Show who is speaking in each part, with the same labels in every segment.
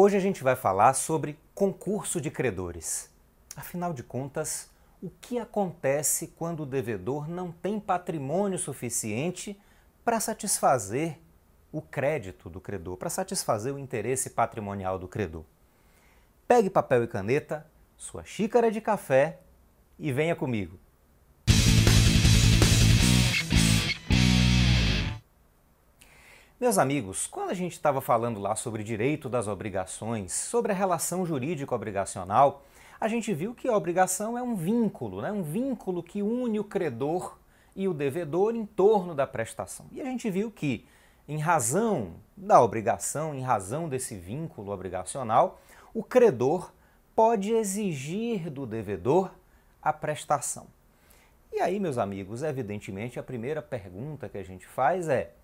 Speaker 1: Hoje a gente vai falar sobre concurso de credores. Afinal de contas, o que acontece quando o devedor não tem patrimônio suficiente para satisfazer o crédito do credor, para satisfazer o interesse patrimonial do credor? Pegue papel e caneta, sua xícara de café e venha comigo. Meus amigos, quando a gente estava falando lá sobre direito das obrigações, sobre a relação jurídico-obrigacional, a gente viu que a obrigação é um vínculo, né? um vínculo que une o credor e o devedor em torno da prestação. E a gente viu que, em razão da obrigação, em razão desse vínculo obrigacional, o credor pode exigir do devedor a prestação. E aí, meus amigos, evidentemente a primeira pergunta que a gente faz é: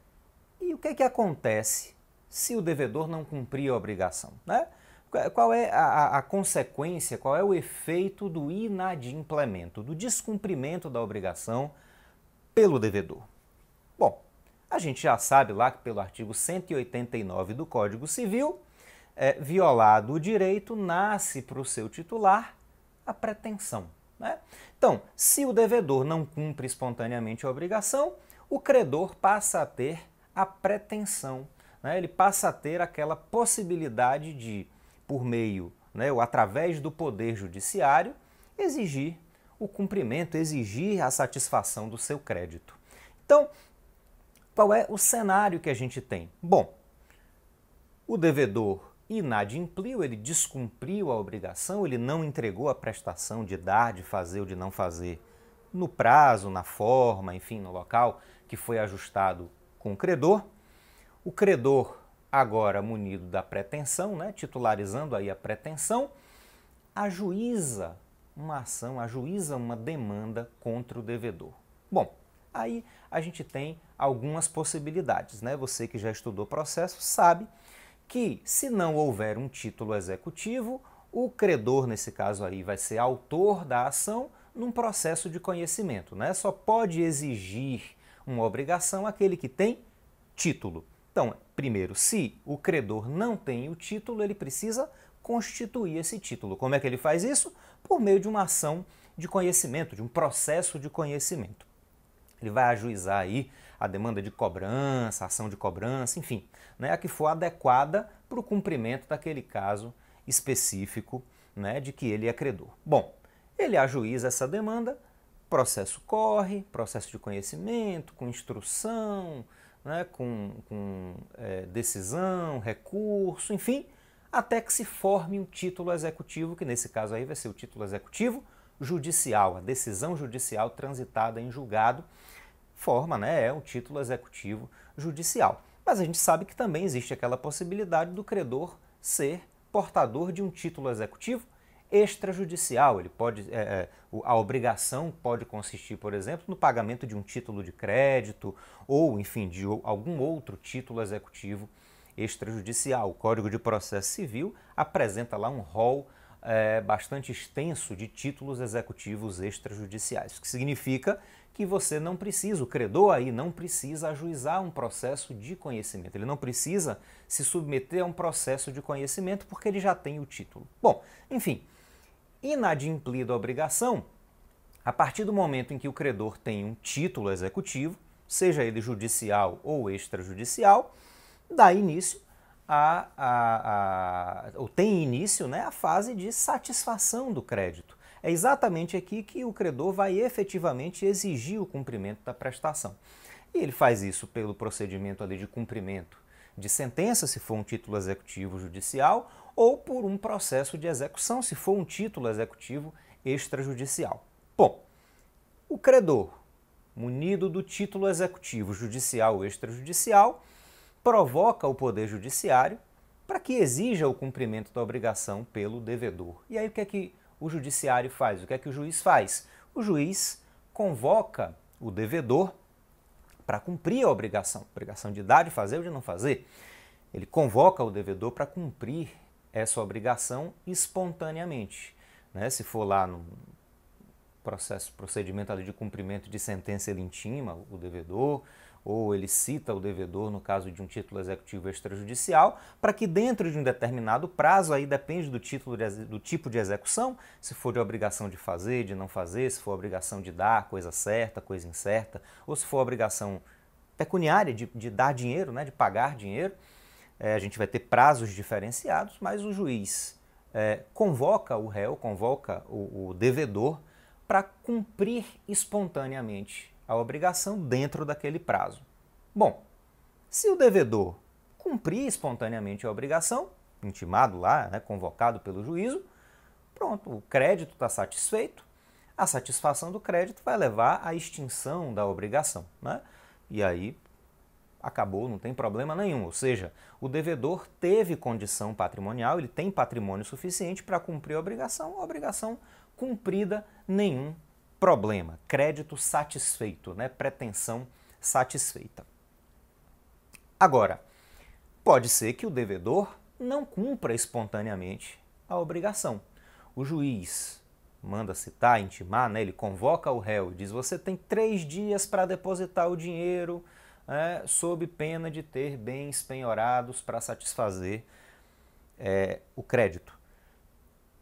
Speaker 1: e o que, é que acontece se o devedor não cumprir a obrigação? Né? Qual é a, a, consequência, qual é o efeito do inadimplemento, do descumprimento da obrigação pelo devedor? Bom, a gente já sabe lá que pelo artigo 189 do Código Civil, é, violado o direito, nasce para o seu titular a pretensão. Né? Então, se o devedor não cumpre espontaneamente a obrigação, o credor passa a ter a pretensão. Né? Ele passa a ter aquela possibilidade de, por meio né, ou através do Poder Judiciário, exigir o cumprimento, exigir a satisfação do seu crédito. Então, qual é o cenário que a gente tem? Bom, o devedor inadimpliu, ele descumpriu a obrigação, ele não entregou a prestação de dar, de fazer ou de não fazer no prazo, na forma, enfim, no local que foi ajustado com o credor. O credor, agora munido da pretensão, né, titularizando aí a pretensão, ajuiza uma ação, ajuiza uma demanda contra o devedor. Bom, aí a gente tem algumas possibilidades, né? Você que já estudou processo sabe que se não houver um título executivo, o credor, nesse caso aí, vai ser autor da ação num processo de conhecimento, né? Só pode exigir uma obrigação aquele que tem título. Então, primeiro, se o credor não tem o título, ele precisa constituir esse título. Como é que ele faz isso? Por meio de uma ação de conhecimento, de um processo de conhecimento. Ele vai ajuizar aí a demanda de cobrança, a ação de cobrança, enfim, né, a que for adequada para o cumprimento daquele caso específico né, de que ele é credor. Bom, ele ajuiza essa demanda, processo corre, processo de conhecimento, com instrução, né, com, com é, decisão, recurso, enfim, até que se forme um título executivo, que nesse caso aí vai ser o título executivo judicial, a decisão judicial transitada em julgado, forma, né, é um título executivo judicial. Mas a gente sabe que também existe aquela possibilidade do credor ser portador de um título executivo extrajudicial. Ele pode, é, é a obrigação pode consistir, por exemplo, no pagamento de um título de crédito ou, enfim, de algum outro título executivo extrajudicial. O Código de Processo Civil apresenta lá um rol é, bastante extenso de títulos executivos extrajudiciais, o que significa que você não precisa, o credor aí não precisa ajuizar um processo de conhecimento, ele não precisa se submeter a um processo de conhecimento porque ele já tem o título. Bom, enfim, inadimplida a obrigação, a partir do momento em que o credor tem um título executivo, seja ele judicial ou extrajudicial, dá início a, a, a, ou tem início né, a fase de satisfação do crédito. É exatamente aqui que o credor vai efetivamente exigir o cumprimento da prestação. E ele faz isso pelo procedimento ali de cumprimento de sentença, se for um título executivo judicial, ou por um processo de execução, se for um título executivo extrajudicial. Bom, o credor, munido do título executivo judicial ou extrajudicial, provoca o Poder Judiciário para que exija o cumprimento da obrigação pelo devedor. E aí o que é que o Judiciário faz? O que é que o juiz faz? O juiz convoca o devedor para cumprir a obrigação, obrigação de dar, de fazer ou de não fazer. Ele convoca o devedor para cumprir essa obrigação espontaneamente. Né? Se for lá no processo, procedimento ali de cumprimento de sentença, ele intima o devedor, ou ele cita o devedor no caso de um título executivo extrajudicial, para que dentro de um determinado prazo, aí depende do título de, do tipo de execução, se for de obrigação de fazer, de não fazer, se for obrigação de dar coisa certa, coisa incerta, ou se for obrigação pecuniária de, de dar dinheiro, né, de pagar dinheiro, é, a gente vai ter prazos diferenciados, mas o juiz é, convoca o réu, convoca o, o devedor para cumprir espontaneamente a obrigação dentro daquele prazo. Bom, se o devedor cumprir espontaneamente a obrigação, intimado lá, né, convocado pelo juízo, pronto, o crédito está satisfeito, a satisfação do crédito vai levar à extinção da obrigação. Né? E aí acabou, não tem problema nenhum. Ou seja, o devedor teve condição patrimonial, ele tem patrimônio suficiente para cumprir a obrigação, a obrigação cumprida, nenhum problema. Crédito satisfeito, né? pretensão satisfeita. Agora, pode ser que o devedor não cumpra espontaneamente a obrigação. O juiz manda citar, intimar, né? ele convoca o réu e diz: Você tem três dias para depositar o dinheiro é, sob pena de ter bens penhorados para satisfazer é, o crédito.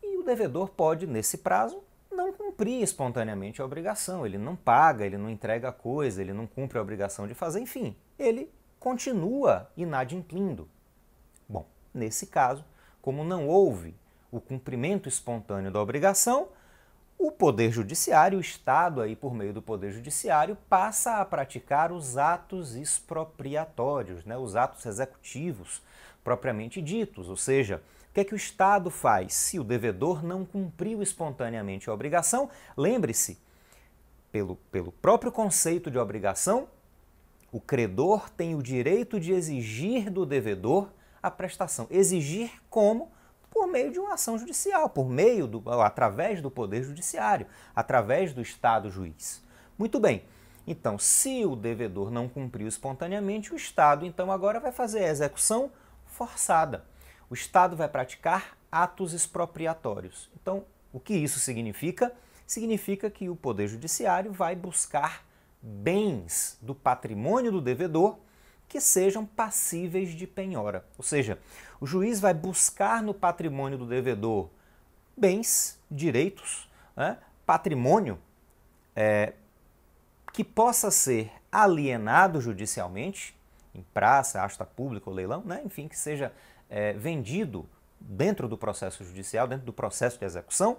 Speaker 1: E o devedor pode, nesse prazo, não cumprir espontaneamente a obrigação. Ele não paga, ele não entrega a coisa, ele não cumpre a obrigação de fazer, enfim, ele continua inadimplindo. Bom, nesse caso, como não houve o cumprimento espontâneo da obrigação, o Poder Judiciário, o Estado, aí por meio do Poder Judiciário, passa a praticar os atos expropriatórios, né, os atos executivos propriamente ditos. Ou seja, o que é que o Estado faz se o devedor não cumpriu espontaneamente a obrigação? Lembre-se, pelo, pelo próprio conceito de obrigação, o credor tem o direito de exigir do devedor a prestação. Exigir como? Por meio de uma ação judicial, por meio do, através do poder judiciário, através do Estado juiz. Muito bem. Então, se o devedor não cumpriu espontaneamente, o Estado então agora vai fazer a execução forçada. O Estado vai praticar atos expropriatórios. Então, o que isso significa? Significa que o Poder Judiciário vai buscar bens do patrimônio do devedor que sejam passíveis de penhora. Ou seja, o juiz vai buscar no patrimônio do devedor bens, direitos, né, patrimônio é, que possa ser alienado judicialmente, em praça, asta pública ou leilão, né, enfim, que seja é, vendido dentro do processo judicial, dentro do processo de execução,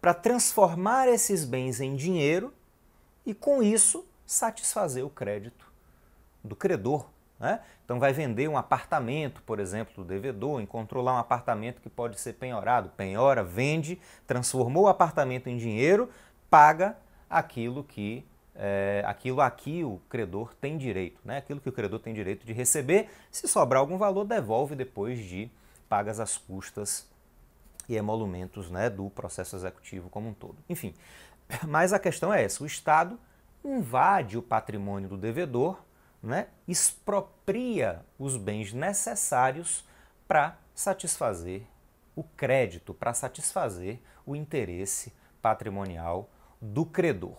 Speaker 1: para transformar esses bens em dinheiro e, com isso, satisfazer o crédito do credor né? Então vai vender um apartamento, por exemplo, do devedor, encontrou lá um apartamento que pode ser penhorado, penhora, vende, transformou o apartamento em dinheiro, paga aquilo que é, aquilo aqui o credor tem direito, né? aquilo que o credor tem direito de receber. Se sobrar algum valor, devolve depois de pagas as custas e emolumentos né, do processo executivo como um todo. Enfim, mas a questão é essa: o Estado invade o patrimônio do devedor né, expropria os bens necessários para satisfazer o crédito, para satisfazer o interesse patrimonial do credor.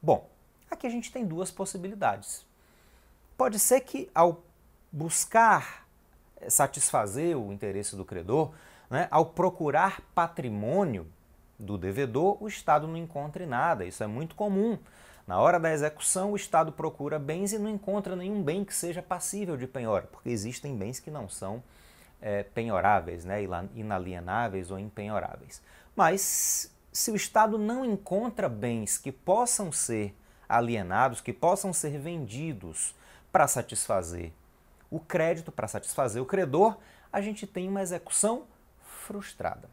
Speaker 1: Bom, aqui a gente tem duas possibilidades. Pode ser que ao buscar satisfazer o interesse do credor, né, ao procurar patrimônio do devedor, o Estado não encontre nada. Isso é muito comum. Na hora da execução, o Estado procura bens e não encontra nenhum bem que seja passível de penhora, porque existem bens que não são é, penhoráveis, né, inalienáveis ou impenhoráveis. Mas se o Estado não encontra bens que possam ser alienados, que possam ser vendidos para satisfazer o crédito, para satisfazer o credor, a gente tem uma execução frustrada.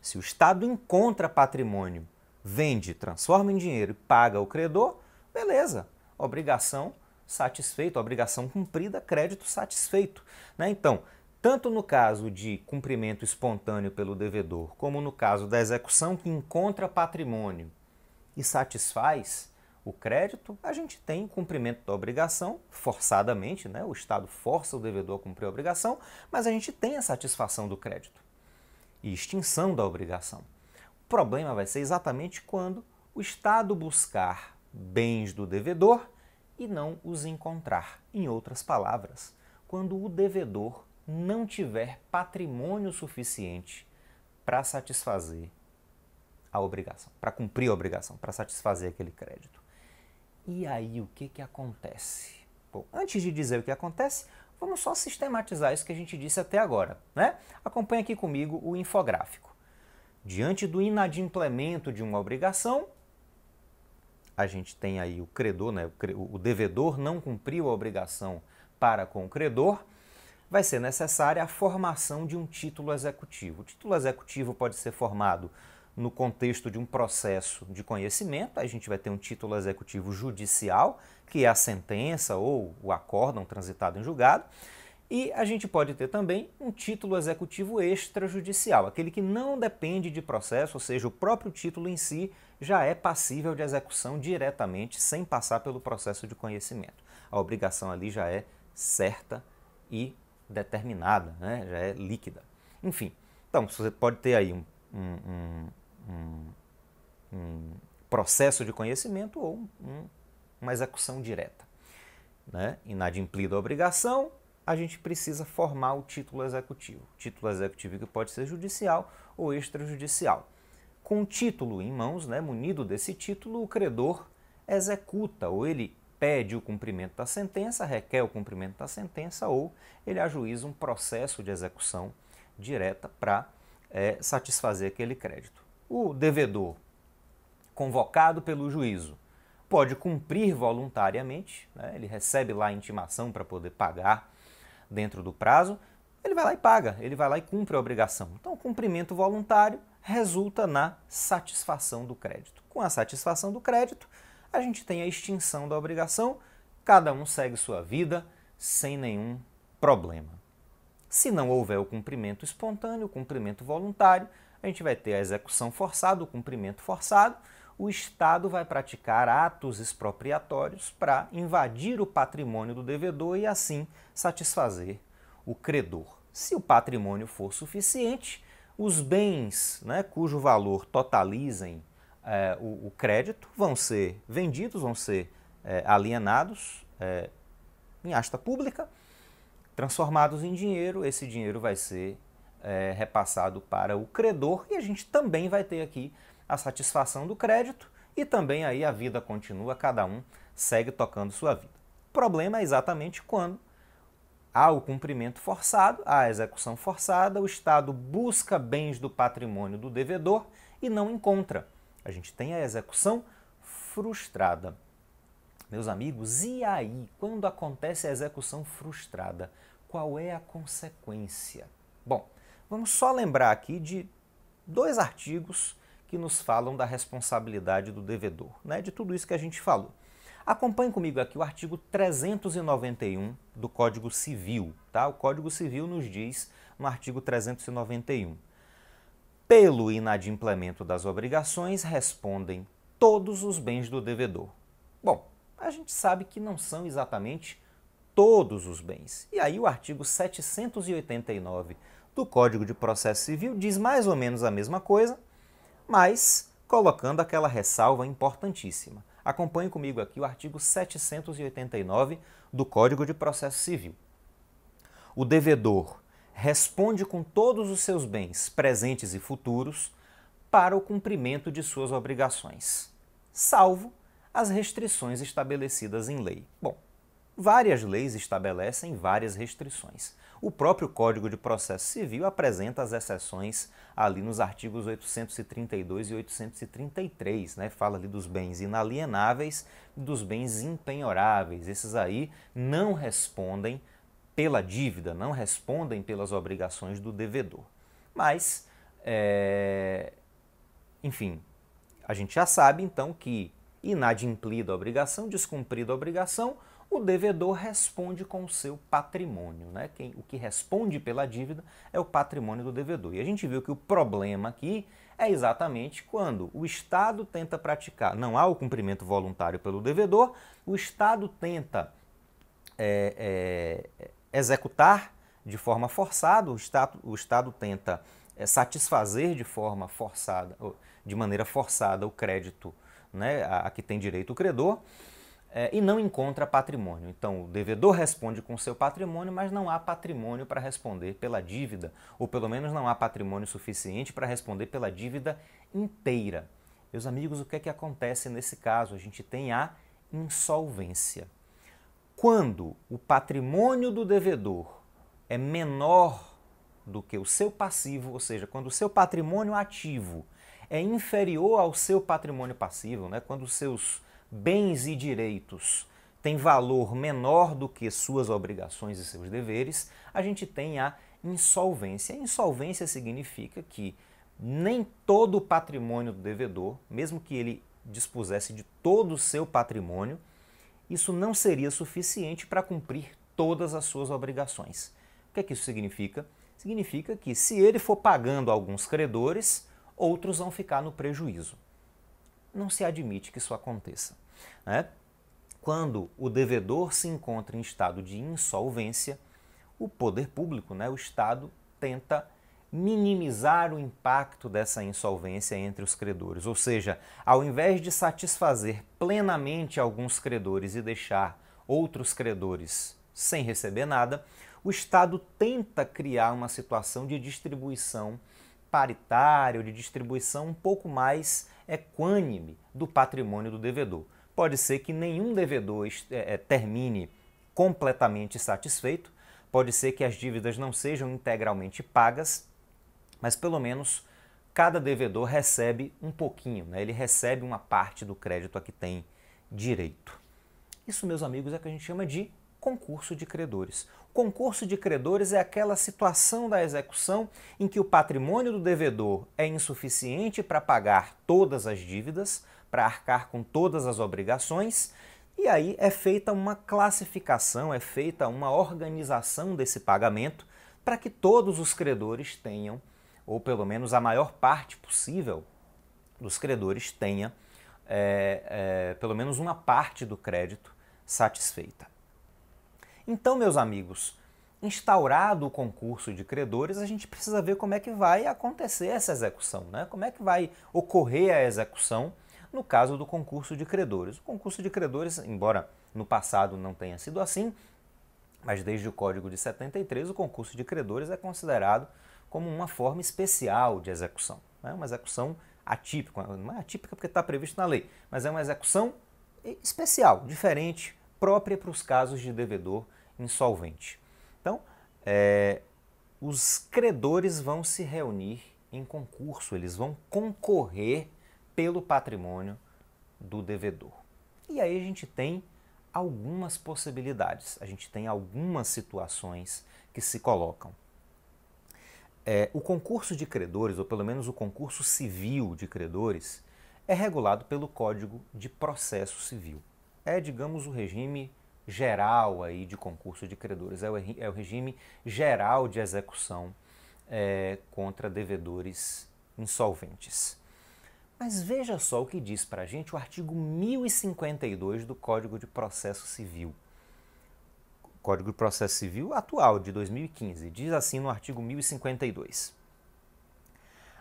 Speaker 1: Se o Estado encontra patrimônio vende, transforma em dinheiro e paga o credor, beleza, obrigação satisfeita, obrigação cumprida, crédito satisfeito. Né? Então, tanto no caso de cumprimento espontâneo pelo devedor, como no caso da execução que encontra patrimônio e satisfaz o crédito, a gente tem cumprimento da obrigação, forçadamente, né? o Estado força o devedor a cumprir a obrigação, mas a gente tem a satisfação do crédito e extinção da obrigação. O problema vai ser exatamente quando o Estado buscar bens do devedor e não os encontrar. Em outras palavras, quando o devedor não tiver patrimônio suficiente para satisfazer a obrigação, para cumprir a obrigação, para satisfazer aquele crédito. E aí o que, que acontece? Bom, antes de dizer o que acontece, vamos só sistematizar isso que a gente disse até agora. Né? Acompanhe aqui comigo o infográfico. Diante do inadimplemento de uma obrigação, a gente tem aí o credor, né? o devedor não cumpriu a obrigação para com o credor, vai ser necessária a formação de um título executivo. O título executivo pode ser formado no contexto de um processo de conhecimento, a gente vai ter um título executivo judicial, que é a sentença ou o acórdão transitado em julgado, e a gente pode ter também um título executivo extrajudicial, aquele que não depende de processo, ou seja, o próprio título em si já é passível de execução diretamente, sem passar pelo processo de conhecimento. A obrigação ali já é certa e determinada, né? já é líquida. Enfim, então você pode ter aí um, um, um, um processo de conhecimento ou uma execução direta. Né? Inadimplida a obrigação, a gente precisa formar o título executivo. Título executivo que pode ser judicial ou extrajudicial. Com o título em mãos, né, munido desse título, o credor executa ou ele pede o cumprimento da sentença, requer o cumprimento da sentença ou ele ajuiza um processo de execução direta para é, satisfazer aquele crédito. O devedor, convocado pelo juízo, pode cumprir voluntariamente, né? ele recebe lá a intimação para poder pagar dentro do prazo, ele vai lá e paga, ele vai lá e cumpre a obrigação. Então, o cumprimento voluntário resulta na satisfação do crédito. Com a satisfação do crédito, a gente tem a extinção da obrigação, cada um segue sua vida sem nenhum problema. Se não houver o cumprimento espontâneo, o cumprimento voluntário, a gente vai ter a execução forçada, o cumprimento forçado, o Estado vai praticar atos expropriatórios para invadir o patrimônio do devedor e assim satisfazer o credor. Se o patrimônio for suficiente, os bens né, cujo valor totalizem é, o, o, crédito vão ser vendidos, vão ser é, alienados é, em asta pública, transformados em dinheiro. Esse dinheiro vai ser repassado para o credor e a gente também vai ter aqui a satisfação do crédito e também aí a vida continua, cada um segue tocando sua vida. O problema é exatamente quando há o cumprimento forçado, há a execução forçada, o Estado busca bens do patrimônio do devedor e não encontra. A gente tem a execução frustrada. Meus amigos, e aí, quando acontece a execução frustrada, qual é a consequência? Bom, vamos só lembrar aqui de dois artigos que nos falam da responsabilidade do devedor, né, de tudo isso que a gente falou. Acompanhe comigo aqui o artigo 391 do Código Civil. Tá? O Código Civil nos diz, no artigo 391, pelo inadimplemento das obrigações respondem todos os bens do devedor. Bom, a gente sabe que não são exatamente todos os bens. E aí o artigo 789 do Código de Processo Civil diz mais ou menos a mesma coisa, mas colocando aquela ressalva importantíssima. Acompanhe comigo aqui o artigo 789 do Código de Processo Civil. O devedor responde com todos os seus bens, presentes e futuros, para o cumprimento de suas obrigações, salvo as restrições estabelecidas em lei. Bom, várias leis estabelecem várias restrições. O próprio Código de Processo Civil apresenta as exceções ali nos artigos 832 e 833, né? Fala ali dos bens inalienáveis e dos bens impenhoráveis. Esses aí não respondem pela dívida, não respondem pelas obrigações do devedor. Mas, é, enfim, a gente já sabe então que inadimplida a obrigação, descumprida a obrigação, o devedor responde com o seu patrimônio. Né? Quem, o que responde pela dívida é o patrimônio do devedor. E a gente viu que o problema aqui é exatamente quando o Estado tenta praticar, não há o cumprimento voluntário pelo devedor, o Estado tenta é, é, executar de forma forçada, o Estado, o Estado tenta é, satisfazer de forma forçada, de maneira forçada o crédito né, a, a que tem direito o credor, é, e não encontra patrimônio. Então, o devedor responde com seu patrimônio, mas não há patrimônio para responder pela dívida, ou pelo menos não há patrimônio suficiente para responder pela dívida inteira. Meus amigos, o que é que acontece nesse caso? A gente tem a insolvência. Quando o patrimônio do devedor é menor do que o seu passivo, ou seja, quando o seu patrimônio ativo é inferior ao seu patrimônio passivo, né? quando os seus bens e direitos têm valor menor do que suas obrigações e seus deveres, a gente tem a insolvência. A insolvência significa que nem todo o patrimônio do devedor, mesmo que ele dispusesse de todo o seu patrimônio, isso não seria suficiente para cumprir todas as suas obrigações. O que é que isso significa? Significa que se ele for pagando alguns credores, outros vão ficar no prejuízo. Não se admite que isso aconteça. Né? Quando o devedor se encontra em estado de insolvência, o poder público, né, o Estado, tenta minimizar o impacto dessa insolvência entre os credores. Ou seja, ao invés de satisfazer plenamente alguns credores e deixar outros credores sem receber nada, o Estado tenta criar uma situação de distribuição paritária, de distribuição um pouco mais equânime do patrimônio do devedor. Pode ser que nenhum devedor é, termine completamente satisfeito, pode ser que as dívidas não sejam integralmente pagas, mas pelo menos cada devedor recebe um pouquinho, né? ele recebe uma parte do crédito a que tem direito. Isso, meus amigos, é o que a gente chama de concurso de credores. O concurso de credores é aquela situação da execução em que o patrimônio do devedor é insuficiente para pagar todas as dívidas, para arcar com todas as obrigações, e aí é feita uma classificação, é feita uma organização desse pagamento para que todos os credores tenham ou pelo menos a maior parte possível dos credores tenha é, é, pelo menos uma parte do crédito satisfeita. Então, meus amigos, instaurado o concurso de credores, a gente precisa ver como é que vai acontecer essa execução, né? como é que vai ocorrer a execução no caso do concurso de credores. O concurso de credores, embora no passado não tenha sido assim, mas desde o Código de 73, o concurso de credores é considerado como uma forma especial de execução. Né? Uma execução atípica, não é atípica porque está previsto na lei, mas é uma execução especial, diferente, própria para os casos de devedor insolvente. Então, é, os credores vão se reunir em concurso, eles vão concorrer pelo patrimônio do devedor. E aí a gente tem algumas possibilidades, a gente tem algumas situações que se colocam. É, o concurso de credores, ou pelo menos o concurso civil de credores, é regulado pelo Código de Processo Civil. É, digamos, o regime geral aí de concurso de credores, é o, é o regime geral de execução é, contra devedores insolventes. Mas veja só o que diz para a gente o artigo 1052 do Código de Processo Civil. Código de Processo Civil atual, de 2015, diz assim no artigo 1052.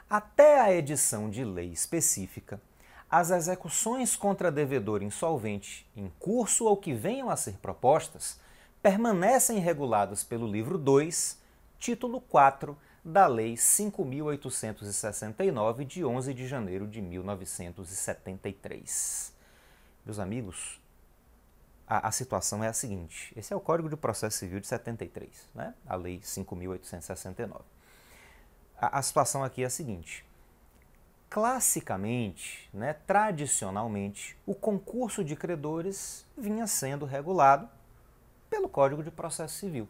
Speaker 1: Até a edição de lei específica, as execuções contra devedor insolvente em curso ou que venham a ser propostas permanecem reguladas pelo livro 2, título 4 da Lei 5.869, de 11 de janeiro de 1973. Meus amigos, a, a, situação é a seguinte: esse é o Código de Processo Civil de 73, né? a Lei 5.869. A, a situação aqui é a seguinte: classicamente, né, tradicionalmente, o concurso de credores vinha sendo regulado pelo Código de Processo Civil.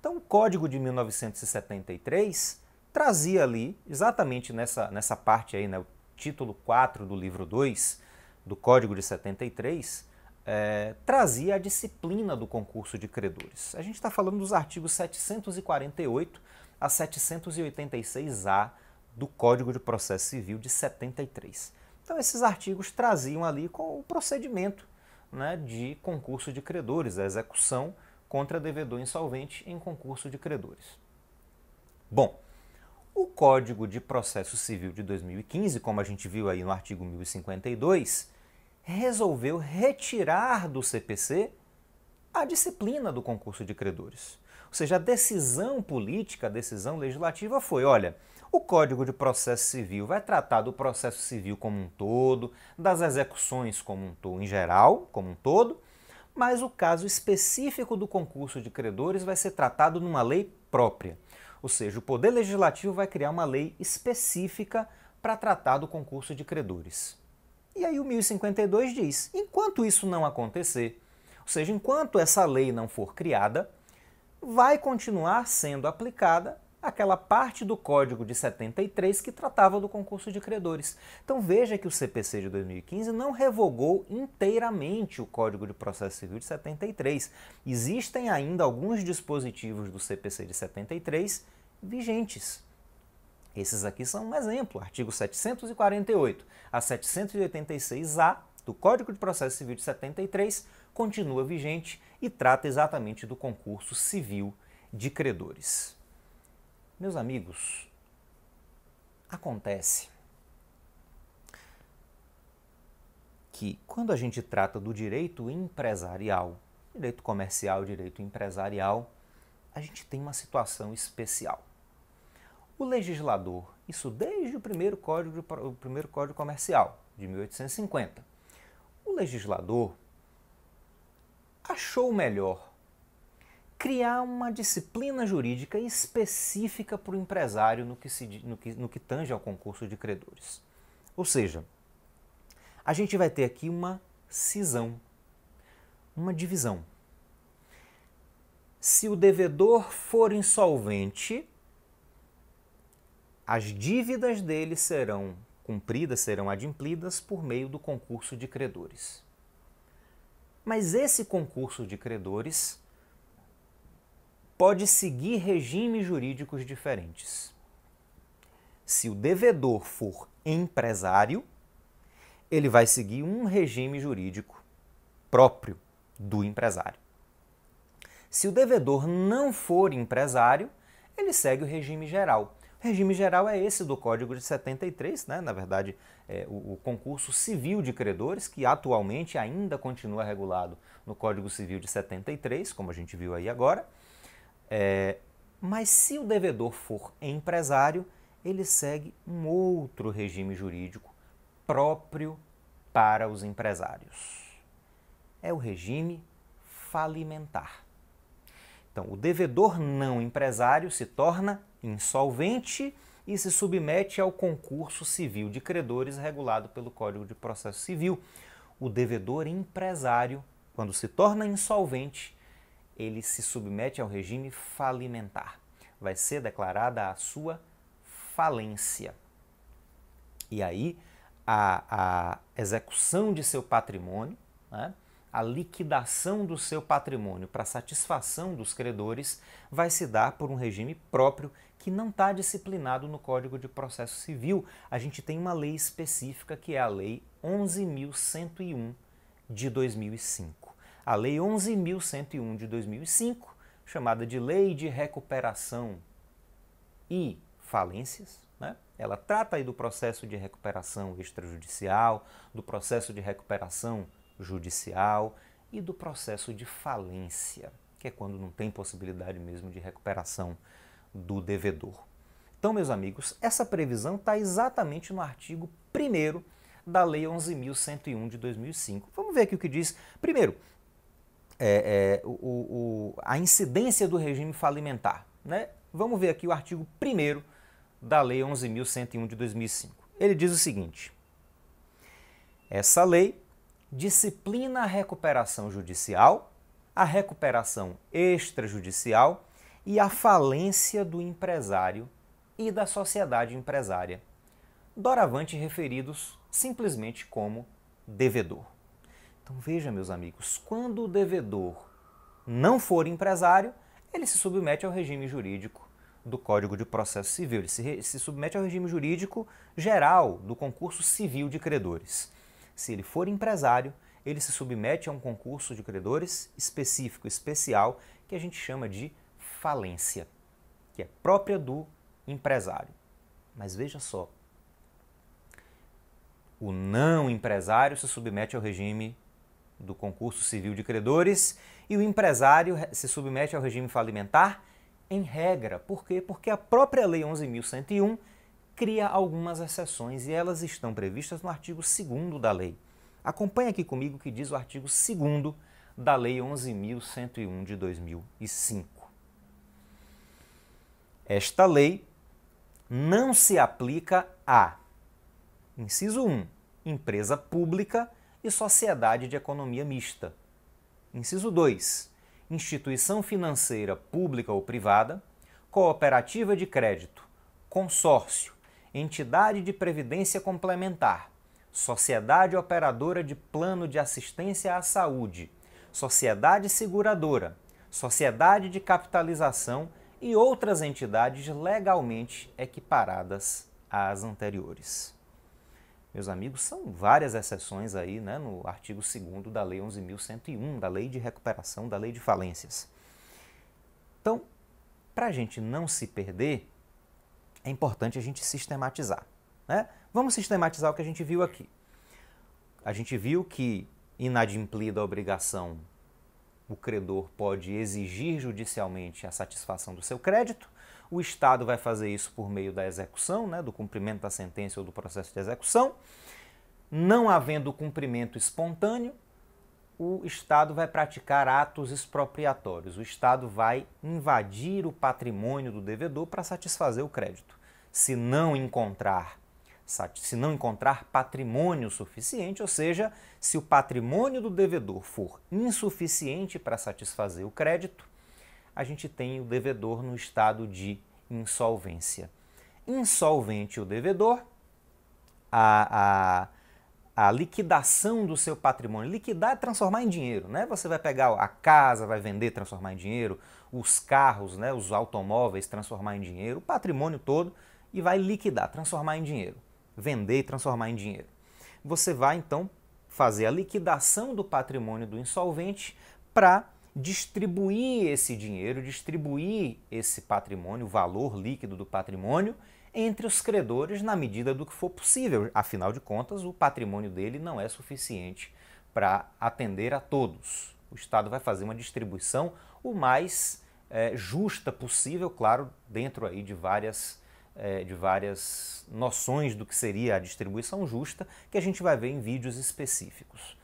Speaker 1: Então, o Código de 1973 trazia ali, exatamente nessa, nessa parte aí, né, o título 4 do livro 2 do Código de 73, é, trazia a disciplina do concurso de credores. A gente está falando dos artigos 748 a 786-A do Código de Processo Civil de 73. Então, esses artigos traziam ali o procedimento né, de concurso de credores, a execução contra devedor insolvente em concurso de credores. Bom, o Código de Processo Civil de 2015, como a gente viu aí no artigo 1052, resolveu retirar do CPC a disciplina do concurso de credores. Ou seja, a decisão política, a decisão legislativa foi: olha, o Código de Processo Civil vai tratar do processo civil como um todo, das execuções como um todo, em geral, como um todo, mas o caso específico do concurso de credores vai ser tratado numa lei própria. Ou seja, o Poder Legislativo vai criar uma lei específica para tratar do concurso de credores. E aí o 1052 diz: enquanto isso não acontecer, ou seja, enquanto essa lei não for criada, vai continuar sendo aplicada aquela parte do Código de 73 que tratava do concurso de credores. Então veja que o CPC de 2015 não revogou inteiramente o Código de Processo Civil de 73. Existem ainda alguns dispositivos do CPC de 73 vigentes. Esses aqui são um exemplo, artigo 748 a 786-A do Código de Processo Civil de 73 continua vigente e trata exatamente do concurso civil de credores. Meus amigos, acontece que quando a gente trata do direito empresarial, direito comercial, direito empresarial, a gente tem uma situação especial. O legislador, isso desde o primeiro código, o primeiro código comercial, de 1850, o legislador achou melhor criar uma disciplina jurídica específica para o empresário no que, se, no, que, no que tange ao concurso de credores. Ou seja, a gente vai ter aqui uma cisão, uma divisão. Se o devedor for insolvente, as dívidas dele serão cumpridas, serão adimplidas por meio do concurso de credores. Mas esse concurso de credores pode seguir regimes jurídicos diferentes. Se o devedor for empresário, ele vai seguir um regime jurídico próprio do empresário. Se o devedor não for empresário, ele segue o regime geral. Regime geral é esse do Código de 73, né? na verdade, é o, o concurso civil de credores, que atualmente ainda continua regulado no Código Civil de 73, como a gente viu aí agora. É, mas se o devedor for empresário, ele segue um outro regime jurídico próprio para os empresários. É o regime falimentar. Então, o devedor não empresário se torna insolvente e se submete ao concurso civil de credores regulado pelo Código de Processo Civil. O devedor empresário, quando se torna insolvente, ele se submete ao regime falimentar. Vai ser declarada a sua falência. E aí, a, a execução de seu patrimônio, né, a liquidação do seu patrimônio para satisfação dos credores, vai se dar por um regime próprio que não está disciplinado no Código de Processo Civil. A gente tem uma lei específica que é a Lei 11.101 de 2005 a Lei 11.101 de 2005, chamada de Lei de Recuperação e Falências. Né? Ela trata aí do processo de recuperação extrajudicial, do processo de recuperação judicial e do processo de falência, que é quando não tem possibilidade mesmo de recuperação do devedor. Então, meus amigos, essa previsão está exatamente no artigo 1 da Lei 11.101 de 2005. Vamos ver aqui o que diz. Primeiro, é, é, o, o, a incidência do regime falimentar. Né? Vamos ver aqui o artigo 1 da Lei 11.101 de 2005. Ele diz o seguinte: essa lei disciplina a recuperação judicial, a recuperação extrajudicial e a falência do empresário e da sociedade empresária, doravante referidos simplesmente como devedor. Então veja, meus amigos, quando o devedor não for empresário, ele se submete ao regime jurídico do Código de Processo Civil, ele se, se submete ao regime jurídico geral do concurso civil de credores. Se ele for empresário, ele se submete a um concurso de credores específico, especial, que a gente chama de falência, que é própria do empresário. Mas veja só, O não empresário se submete ao regime do concurso civil de credores e o empresário se submete ao regime falimentar em regra. Por quê? Porque a própria Lei 11.101 cria algumas exceções e elas estão previstas no artigo 2 da lei. Acompanhe aqui comigo o que diz o artigo 2 da Lei 11.101 de 2005. Esta lei não se aplica a inciso 1, empresa pública e sociedade de economia mista. Inciso 2, instituição financeira pública ou privada, cooperativa de crédito, consórcio, entidade de previdência complementar, sociedade operadora de plano de assistência à saúde, sociedade seguradora, sociedade de capitalização e outras entidades legalmente equiparadas às anteriores. Meus amigos, são várias exceções aí né, no artigo 2 da Lei 11.101, da Lei de Recuperação, da Lei de Falências. Então, para a gente não se perder, é importante a gente sistematizar. Né? Vamos sistematizar o que a gente viu aqui. A gente viu que, inadimplida a obrigação, o credor pode exigir judicialmente a satisfação do seu crédito. O Estado vai fazer isso por meio da execução, né, do cumprimento da sentença ou do processo de execução. Não havendo cumprimento espontâneo, o Estado vai praticar atos expropriatórios. O Estado vai invadir o patrimônio do devedor para satisfazer o crédito. Se não encontrar se não encontrar patrimônio suficiente, ou seja, se o patrimônio do devedor for insuficiente para satisfazer o crédito, a gente tem o devedor no estado de insolvência. Insolvente o devedor, a, a, a liquidação do seu patrimônio, liquidar é transformar em dinheiro, né? Você vai pegar a casa, vai vender, transformar em dinheiro, os carros, né, os automóveis, transformar em dinheiro, o patrimônio todo e vai liquidar, transformar em dinheiro vender e transformar em dinheiro. Você vai então fazer a liquidação do patrimônio do insolvente para distribuir esse dinheiro, distribuir esse patrimônio, o valor líquido do patrimônio, entre os credores na medida do que for possível. Afinal de contas, o patrimônio dele não é suficiente para atender a todos. O Estado vai fazer uma distribuição o mais é, justa possível, claro, dentro aí de várias é, de várias noções do que seria a distribuição justa, que a gente vai ver em vídeos específicos.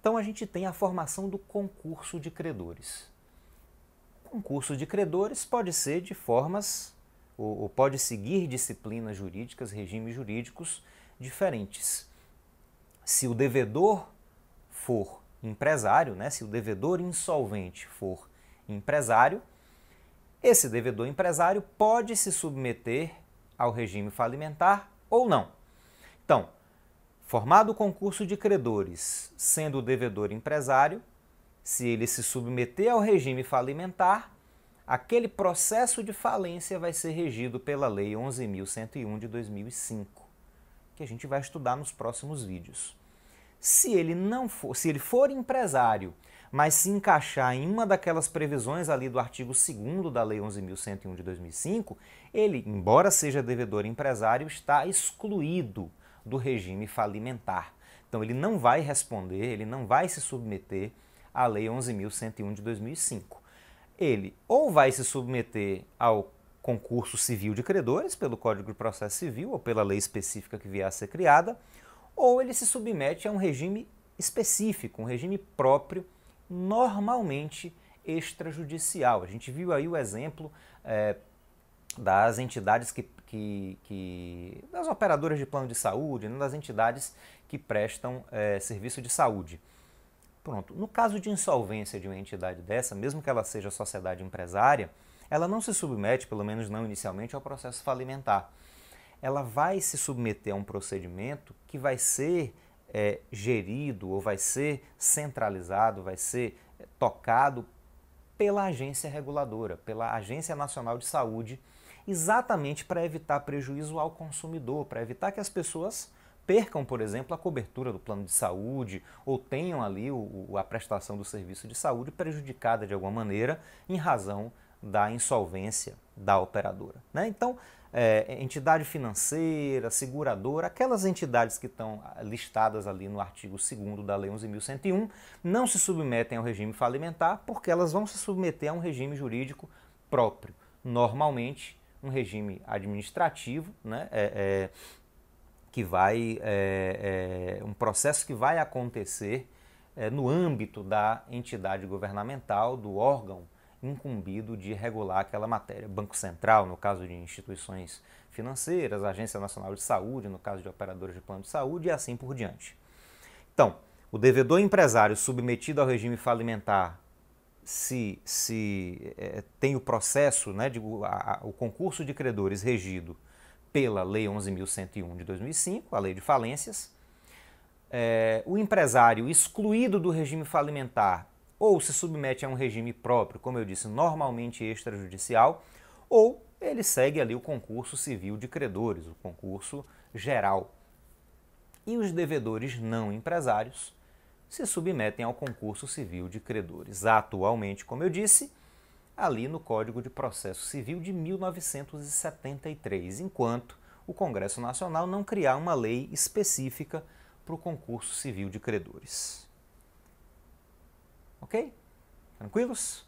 Speaker 1: Então a gente tem a formação do concurso de credores. O concurso de credores pode ser de formas, ou, ou pode seguir disciplinas jurídicas, regimes jurídicos diferentes. Se o devedor for empresário, né, se o devedor insolvente for empresário, esse devedor empresário pode se submeter ao regime falimentar ou não. Então, formado o concurso de credores, sendo o devedor empresário, se ele se submeter ao regime falimentar, aquele processo de falência vai ser regido pela Lei 11.101 de 2005, que a gente vai estudar nos próximos vídeos. Se ele não for, se ele for empresário mas se encaixar em uma daquelas previsões ali do artigo 2 da Lei 11.101 de 2005, ele, embora seja devedor empresário, está excluído do regime falimentar. Então ele não vai responder, ele não vai se submeter à Lei 11.101 de 2005. Ele ou vai se submeter ao concurso civil de credores pelo Código de Processo Civil ou pela lei específica que vier a ser criada, ou ele se submete a um regime específico, um regime próprio normalmente extrajudicial. A gente viu aí o exemplo é, das entidades que, que, que, das operadoras de plano de saúde, né, das entidades que prestam é, serviço de saúde. Pronto. No caso de insolvência de uma entidade dessa, mesmo que ela seja sociedade empresária, ela não se submete, pelo menos não inicialmente, ao processo falimentar. Ela vai se submeter a um procedimento que vai ser é, gerido ou vai ser centralizado, vai ser é, tocado pela agência reguladora, pela Agência Nacional de Saúde, exatamente para evitar prejuízo ao consumidor, para evitar que as pessoas percam, por exemplo, a cobertura do plano de saúde ou tenham ali o, a prestação do serviço de saúde prejudicada de alguma maneira em razão da insolvência da operadora. Né? Então, é, entidade financeira, seguradora, aquelas entidades que estão listadas ali no artigo 2 da Lei 11.101, não se submetem ao regime falimentar porque elas vão se submeter a um regime jurídico próprio. Normalmente, um regime administrativo, né, é, é, que vai, é, é, um processo que vai acontecer é, no âmbito da entidade governamental, do órgão incumbido de regular aquela matéria. Banco Central, no caso de instituições financeiras, Agência Nacional de Saúde, no caso de operadores de plano de saúde e assim por diante. Então, o devedor empresário submetido ao regime falimentar se, se é, tem o processo, né, de, a, a, o concurso de credores regido pela Lei 11.101 de 2005, a Lei de Falências, é, o empresário excluído do regime falimentar ou se submete a um regime próprio, como eu disse, normalmente extrajudicial, ou ele segue ali o concurso civil de credores, o concurso geral. E os devedores não empresários se submetem ao concurso civil de credores. Atualmente, como eu disse, ali no Código de Processo Civil de 1973, enquanto o Congresso Nacional não criar uma lei específica para o concurso civil de credores. Ok? Tranquilos?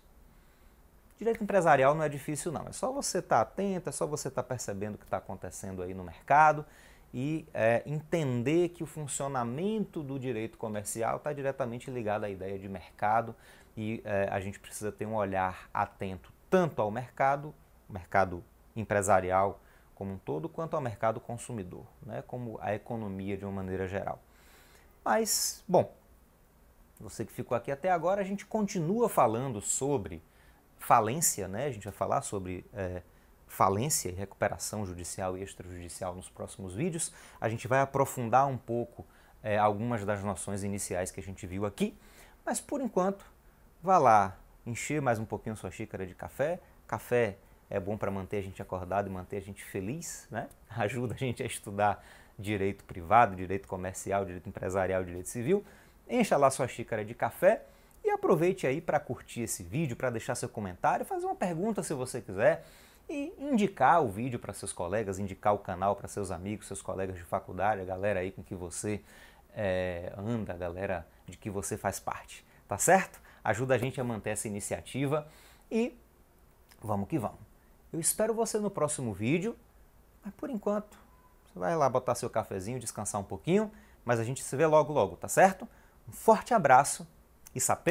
Speaker 1: Direito empresarial não é difícil não, é só você estar tá atento, é só você estar tá percebendo o que está acontecendo aí no mercado e é, entender que o funcionamento do direito comercial está diretamente ligado à ideia de mercado e é, a gente precisa ter um olhar atento tanto ao mercado, mercado empresarial como um todo, quanto ao mercado consumidor, né, como a economia de uma maneira geral. Mas, bom, você que ficou aqui até agora, a gente continua falando sobre falência, né? A gente vai falar sobre é, falência e recuperação judicial e extrajudicial nos próximos vídeos. A gente vai aprofundar um pouco é, algumas das noções iniciais que a gente viu aqui, mas por enquanto, vá lá encher mais um pouquinho sua xícara de café. Café é bom para manter a gente acordado e manter a gente feliz, né? Ajuda a gente a estudar direito privado, direito comercial, direito empresarial, direito civil. Encha lá sua xícara de café e aproveite aí para curtir esse vídeo, para deixar seu comentário, fazer uma pergunta se você quiser e indicar o vídeo para seus colegas, indicar o canal para seus amigos, seus colegas de faculdade, a galera aí com que você é, anda, a galera de que você faz parte, tá certo? Ajuda a gente a manter essa iniciativa e vamos que vamos. Eu espero você no próximo vídeo, mas por enquanto você vai lá botar seu cafezinho, descansar um pouquinho, mas a gente se vê logo logo, tá certo? Um forte abraço e sapê